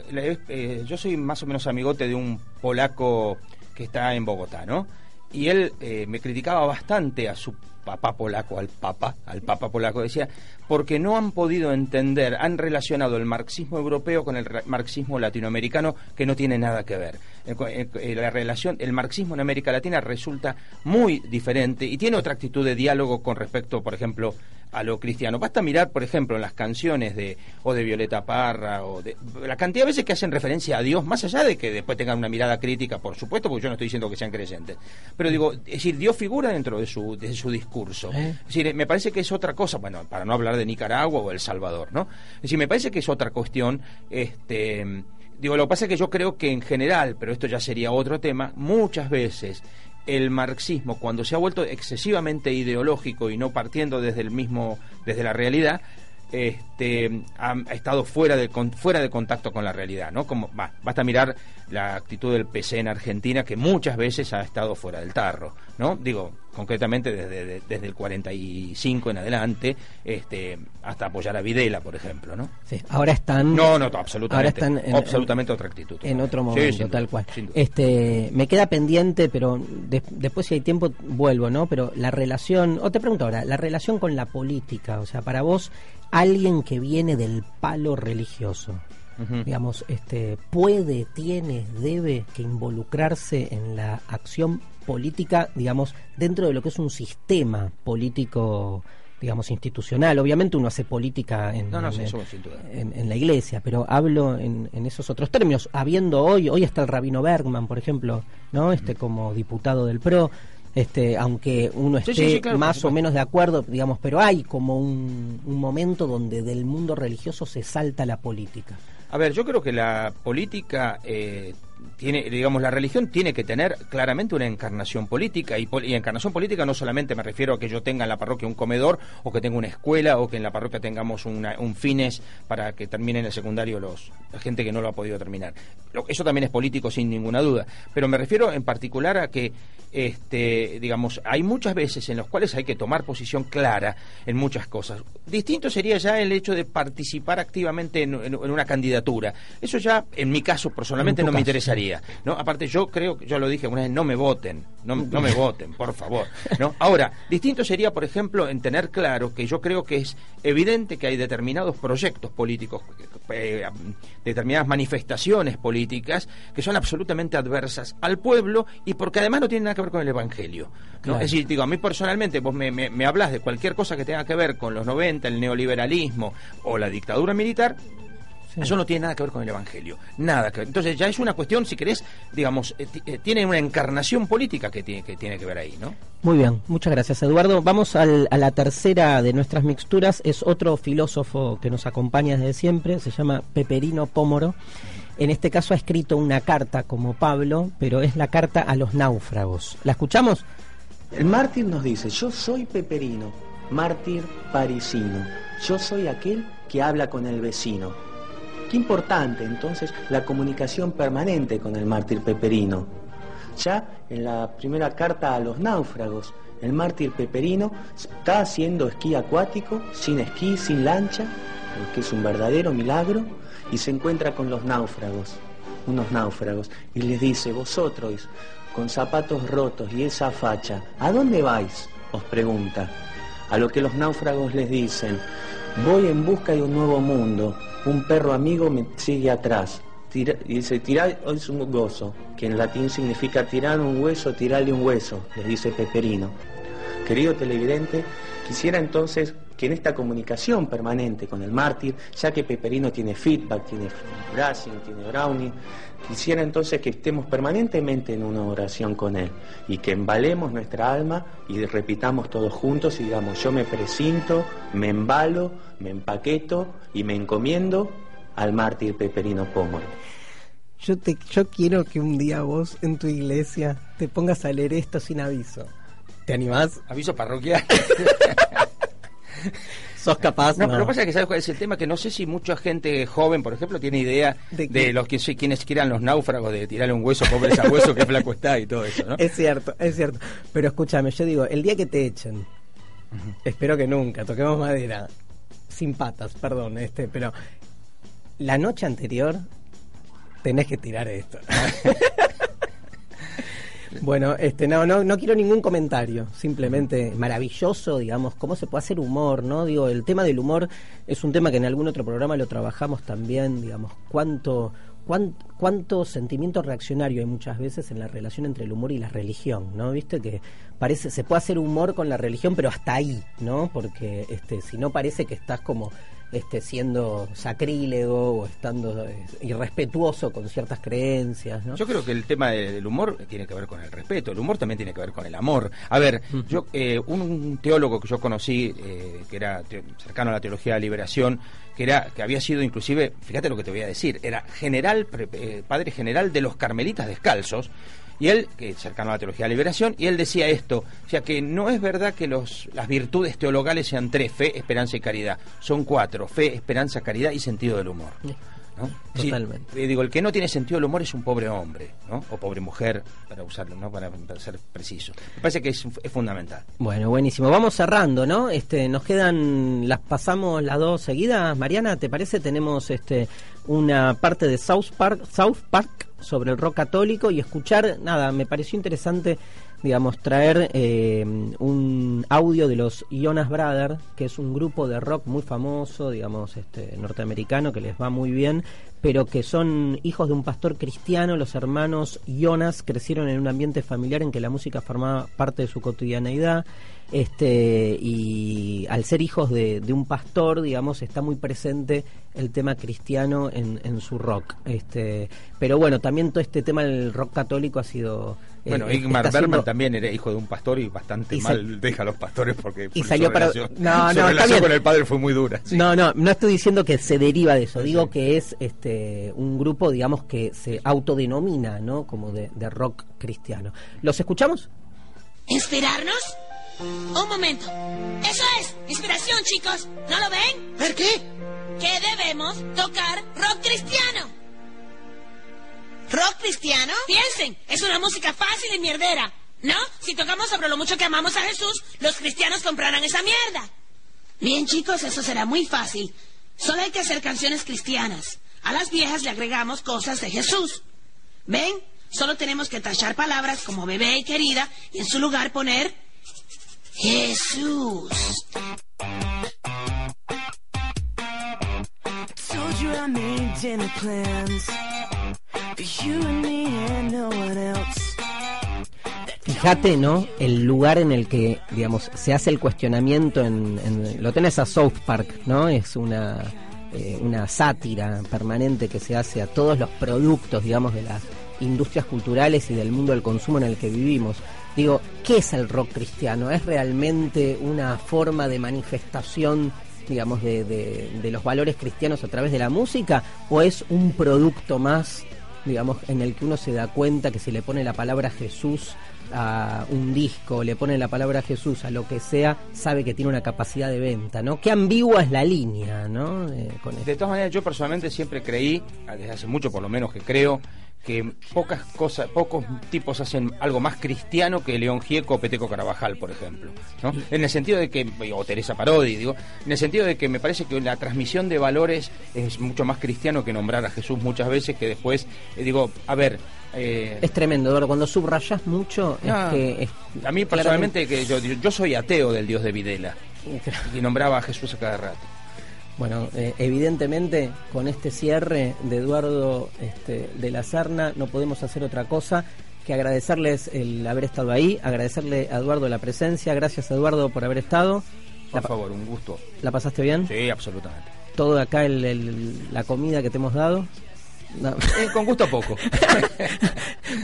eh, yo soy más o menos amigote de un polaco que está en Bogotá, ¿no? Y él eh, me criticaba bastante a su papá polaco, al papa, al papa polaco, decía, porque no han podido entender, han relacionado el marxismo europeo con el marxismo latinoamericano, que no tiene nada que ver. Eh, La relación, el marxismo en América Latina resulta muy diferente y tiene otra actitud de diálogo con respecto, por ejemplo, a lo cristiano. Basta mirar, por ejemplo, en las canciones de o de Violeta Parra o de la cantidad de veces que hacen referencia a Dios, más allá de que después tengan una mirada crítica, por supuesto, porque yo no estoy diciendo que sean creyentes. Pero digo, es decir, Dios figura dentro de su de su discurso. ¿Eh? Es decir, me parece que es otra cosa, bueno, para no hablar de Nicaragua o El Salvador, ¿no? Es decir, me parece que es otra cuestión, este Digo, lo que pasa es que yo creo que en general, pero esto ya sería otro tema, muchas veces el marxismo, cuando se ha vuelto excesivamente ideológico y no partiendo desde el mismo, desde la realidad, este, ha, estado fuera de, con- fuera de contacto con la realidad, ¿no? Como, va, basta mirar la actitud del PC en Argentina, que muchas veces ha estado fuera del tarro, ¿no? Digo, concretamente desde, de- desde el 45 en adelante, este, hasta apoyar a Videla, por ejemplo, ¿no? Sí, ahora están. No, no, absolutamente. Ahora están en- absolutamente otra actitud. En otro momento, duda, tal cual. sin duda. Este, me queda pendiente, pero de- después si hay tiempo vuelvo, ¿no? Pero la relación, o te pregunto ahora, la relación con la política, o sea, para vos, alguien que viene del palo religioso, digamos, este, puede, tiene, debe que involucrarse en la acción política, digamos, dentro de lo que es un sistema político digamos institucional obviamente uno hace política en, No, no, en- eso la iglesia, pero hablo en, en esos otros términos. Habiendo hoy, hoy está el rabino Bergman, por ejemplo, ¿no? Este como diputado del PRO, este, aunque uno esté sí, sí, claro, por más o menos de acuerdo, digamos, pero hay como un, un momento donde del mundo religioso se salta la política. A ver, yo creo que la política eh, tiene, digamos, la religión tiene que tener claramente una encarnación política y, encarnación política no solamente me refiero a que yo tenga en la parroquia un comedor o que tenga una escuela o que en la parroquia tengamos una- un fines para que termine en el secundario los la gente que no lo ha podido terminar. Eso también es político sin ninguna duda, pero me refiero en particular a que este, digamos, hay muchas veces en las cuales hay que tomar posición clara en muchas cosas. Distinto sería ya el hecho de participar activamente en, en- en una candidatura. Eso ya, en mi caso, personalmente no me caso, interesaría. Pasaría. ¿no? Aparte, yo creo, yo lo dije una vez, no me voten, no, no me voten, por favor. ¿no? Ahora, distinto sería, por ejemplo, en tener claro que yo creo que es evidente que hay determinados proyectos políticos, eh, determinadas manifestaciones políticas que son absolutamente adversas al pueblo y porque además no tienen nada que ver con el Evangelio. ¿no? Claro. Es decir, digo, a mí personalmente, vos me, me, me hablas de cualquier cosa que tenga que ver con los 90, el neoliberalismo o la dictadura militar, eso no tiene nada que ver con el Evangelio. Nada que ver. Entonces ya es una cuestión, si querés, digamos, eh, eh, tiene una encarnación política que tiene que, tiene que ver ahí, ¿no? Muy bien, muchas gracias Eduardo. Vamos al- a la tercera de nuestras mixturas. Es otro filósofo que nos acompaña desde siempre, se llama Peperino Pómoro. En este caso ha escrito una carta como Pablo, pero es la carta a los náufragos. ¿La escuchamos? El mártir nos dice, yo soy Peperino, mártir parisino, yo soy aquel que habla con el vecino. Qué importante entonces la comunicación permanente con el mártir Peperino. Ya en la primera carta a los náufragos, el mártir Peperino está haciendo esquí acuático, sin esquí, sin lancha, lo que es un verdadero milagro, y se encuentra con los náufragos, unos náufragos, y les dice, vosotros, con zapatos rotos y esa facha, ¿a dónde vais? os pregunta. A lo que los náufragos les dicen, voy en busca de un nuevo mundo, un perro amigo me sigue atrás. Tira- dice, tirar es un gozo, que en latín significa tirar un hueso, tirarle un hueso, les dice Peperino. Querido televidente, quisiera entonces que en esta comunicación permanente con el mártir, ya que Peperino tiene feedback, tiene brushing, tiene brownie, quisiera entonces que estemos permanentemente en una oración con él y que embalemos nuestra alma y repitamos todos juntos y digamos, yo me presinto, me embalo, me empaqueto y me encomiendo al mártir Peperino Pómoro. Yo, te, yo quiero que un día vos en tu iglesia te pongas a leer esto sin aviso. ¿Te animás? Aviso parroquial. <laughs> ¿Sos capaz? No, No. pero lo que pasa es que sabes cuál es el tema, que no sé si mucha gente joven, por ejemplo, tiene idea ¿De de, los que quienes quieran los náufragos, de tirarle un hueso, pobre ese hueso, que flaco está y todo eso, ¿no? Es cierto, es cierto. Pero escúchame, yo digo, el día que te echen, espero que nunca, toquemos madera, sin patas, perdón, este, pero la noche anterior tenés que tirar esto. <laughs> Bueno, este, no, no, no quiero ningún comentario, simplemente maravilloso, digamos, cómo se puede hacer humor, ¿no? Digo, el tema del humor es un tema que en algún otro programa lo trabajamos también, digamos, cuánto, cuán- cuánto sentimiento reaccionario hay muchas veces en la relación entre el humor y la religión, ¿no? Viste que parece, se puede hacer humor con la religión, pero hasta ahí, ¿no? Porque este, si no parece que estás como este, siendo sacrílego o estando eh, irrespetuoso con ciertas creencias, ¿no? Yo creo que el tema de- del humor tiene que ver con el respeto, el humor también tiene que ver con el amor. A ver, yo eh, un, un teólogo que yo conocí, eh, que era cercano a la teología de la liberación, que era que había sido inclusive, fíjate lo que te voy a decir, era general, pre- eh, padre general de los carmelitas descalzos, y él, que cercano a la teología de la liberación, y él decía esto, o sea que no es verdad que los, las virtudes teologales sean tres, fe, esperanza y caridad, son cuatro, fe, esperanza, caridad y sentido del humor. ¿No? Totalmente. digo, el que no tiene sentido del humor es un pobre hombre, ¿no? O pobre mujer, para usarlo, ¿no? Para, para ser preciso. Me parece que es, es fundamental. Bueno, buenísimo. Vamos cerrando, ¿no? Este, nos quedan, las pasamos las dos seguidas. Mariana, ¿te parece? Tenemos este una parte de South Park, South Park sobre el rock católico y escuchar, nada, me pareció interesante, digamos, traer eh, un audio de los Jonas Brothers, que es un grupo de rock muy famoso, digamos, este norteamericano que les va muy bien, pero que son hijos de un pastor cristiano. Los hermanos Jonas crecieron en un ambiente familiar en que la música formaba parte de su cotidianeidad. Este, y al ser hijos de, de un pastor, digamos, está muy presente el tema cristiano en, en su rock. Este, pero bueno, también todo este tema del rock católico ha sido. Eh, Bueno, Igmar siendo- Bergman también era hijo de un pastor y bastante Y mal deja a los pastores porque y su salió para- relación- No, <laughs> su no, relación con el padre fue muy dura. sí. No, no, no estoy diciendo que se deriva de eso, digo que es este un grupo, digamos, que se autodenomina, ¿no? Como de, de rock cristiano. ¿Los escuchamos? ¿Inspirarnos? Un momento. Eso es, inspiración, chicos. ¿No lo ven? ¿Por qué? Que debemos tocar rock cristiano. ¿Rock cristiano? Piensen, es una música fácil y mierdera. ¿No? Si tocamos sobre lo mucho que amamos a Jesús, los cristianos comprarán esa mierda. Bien, chicos, eso será muy fácil. Solo hay que hacer canciones cristianas. A las viejas le agregamos cosas de Jesús. ¿Ven? Solo tenemos que tachar palabras como bebé y querida y en su lugar poner Jesús. Told you I made dinner plans Fíjate, ¿no? El lugar en el que, digamos, se hace el cuestionamiento en, en- lo tenés a South Park, ¿no? Es una eh, una sátira permanente que se hace a todos los productos, digamos, de las industrias culturales y del mundo del consumo en el que vivimos. Digo, ¿qué es el rock cristiano? ¿Es realmente una forma de manifestación, digamos, de los valores cristianos a través de la música? ¿O es un producto más, digamos, en el que uno se da cuenta que si le pone la palabra Jesús a un disco, le pone la palabra Jesús a lo que sea, sabe que tiene una capacidad de venta, ¿no? Qué ambigua es la línea, ¿no? Eh, con. De todas maneras, yo personalmente siempre creí, desde hace mucho por lo menos que creo, que pocas cosas, pocos tipos hacen algo más cristiano que León Gieco o Peteco Carabajal, por ejemplo. ¿no? En el sentido de que, o Teresa Parodi, digo, en el sentido de que me parece que la transmisión de valores es mucho más cristiano que nombrar a Jesús muchas veces, que después, eh, digo, a ver. eh, Es tremendo, Eduardo. Cuando subrayas mucho, es que. es- a mí personalmente, que yo, yo soy ateo del Dios de Videla y nombraba a Jesús a cada rato. Bueno, eh, evidentemente con este cierre de Eduardo este, de la Serna no podemos hacer otra cosa que agradecerles el haber estado ahí, agradecerle a Eduardo la presencia, gracias Eduardo por haber estado. Por La- favor, un gusto. ¿La pasaste bien? Sí, absolutamente. Todo acá, el- el- la comida que te hemos dado. No. Eh, con gusto poco. <laughs>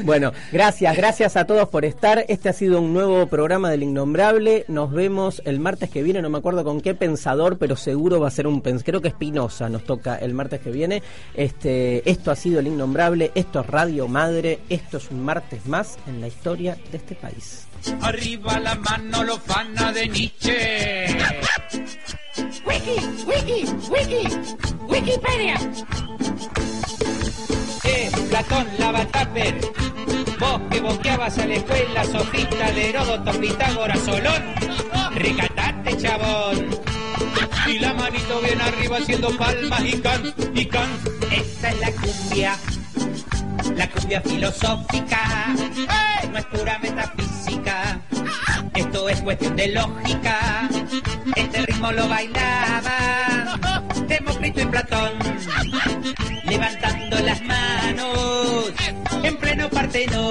Bueno, gracias, gracias a todos por estar. Este ha sido un nuevo programa del Innombrable. Nos vemos el martes que viene, no me acuerdo con qué pensador, pero seguro va a ser un pens creo que Espinosa nos toca el martes que viene. Este, esto ha sido el Innombrable, esto es Radio Madre, esto es un martes más en la historia de este país. Arriba la mano lofana de Nietzsche. Wiki, wiki, wiki, Wikipedia. Platón, Lavatáper. Vos que boqueabas a la escuela, Sofista de Heródoto, Pitágoras, Solón. Recatate, chabón. Y la manito bien arriba haciendo palmas y can, y can. Esta es la cumbia. La cumbia filosófica. No es pura metafísica. Esto es cuestión de lógica. Este ritmo lo bailaba <laughs> Demócrito y Platón, levantando las manos en pleno Partenón.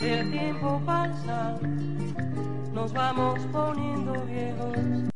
El tiempo pasa, nos vamos poniendo viejos